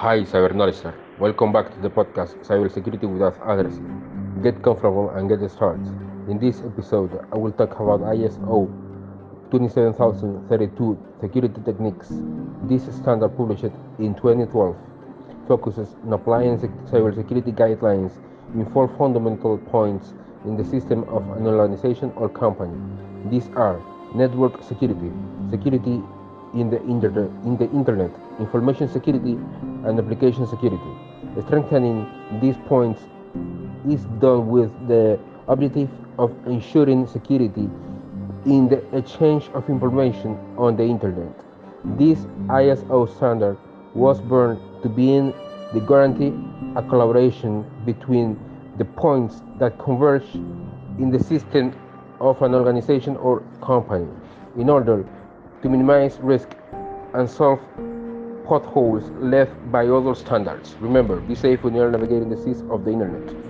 Hi, cyber knowledge. Welcome back to the podcast Cybersecurity Without Addressing. Get comfortable and get started. In this episode, I will talk about ISO 27032 security techniques. This standard published in 2012 focuses on applying cybersecurity guidelines in four fundamental points in the system of an organization or company. These are network security, security in the, in the internet, information security, and application security. Strengthening these points is done with the objective of ensuring security in the exchange of information on the internet. This ISO standard was born to be in the guarantee a collaboration between the points that converge in the system of an organization or company in order to minimize risk and solve potholes left by other standards. Remember, be safe when you're navigating the seas of the internet.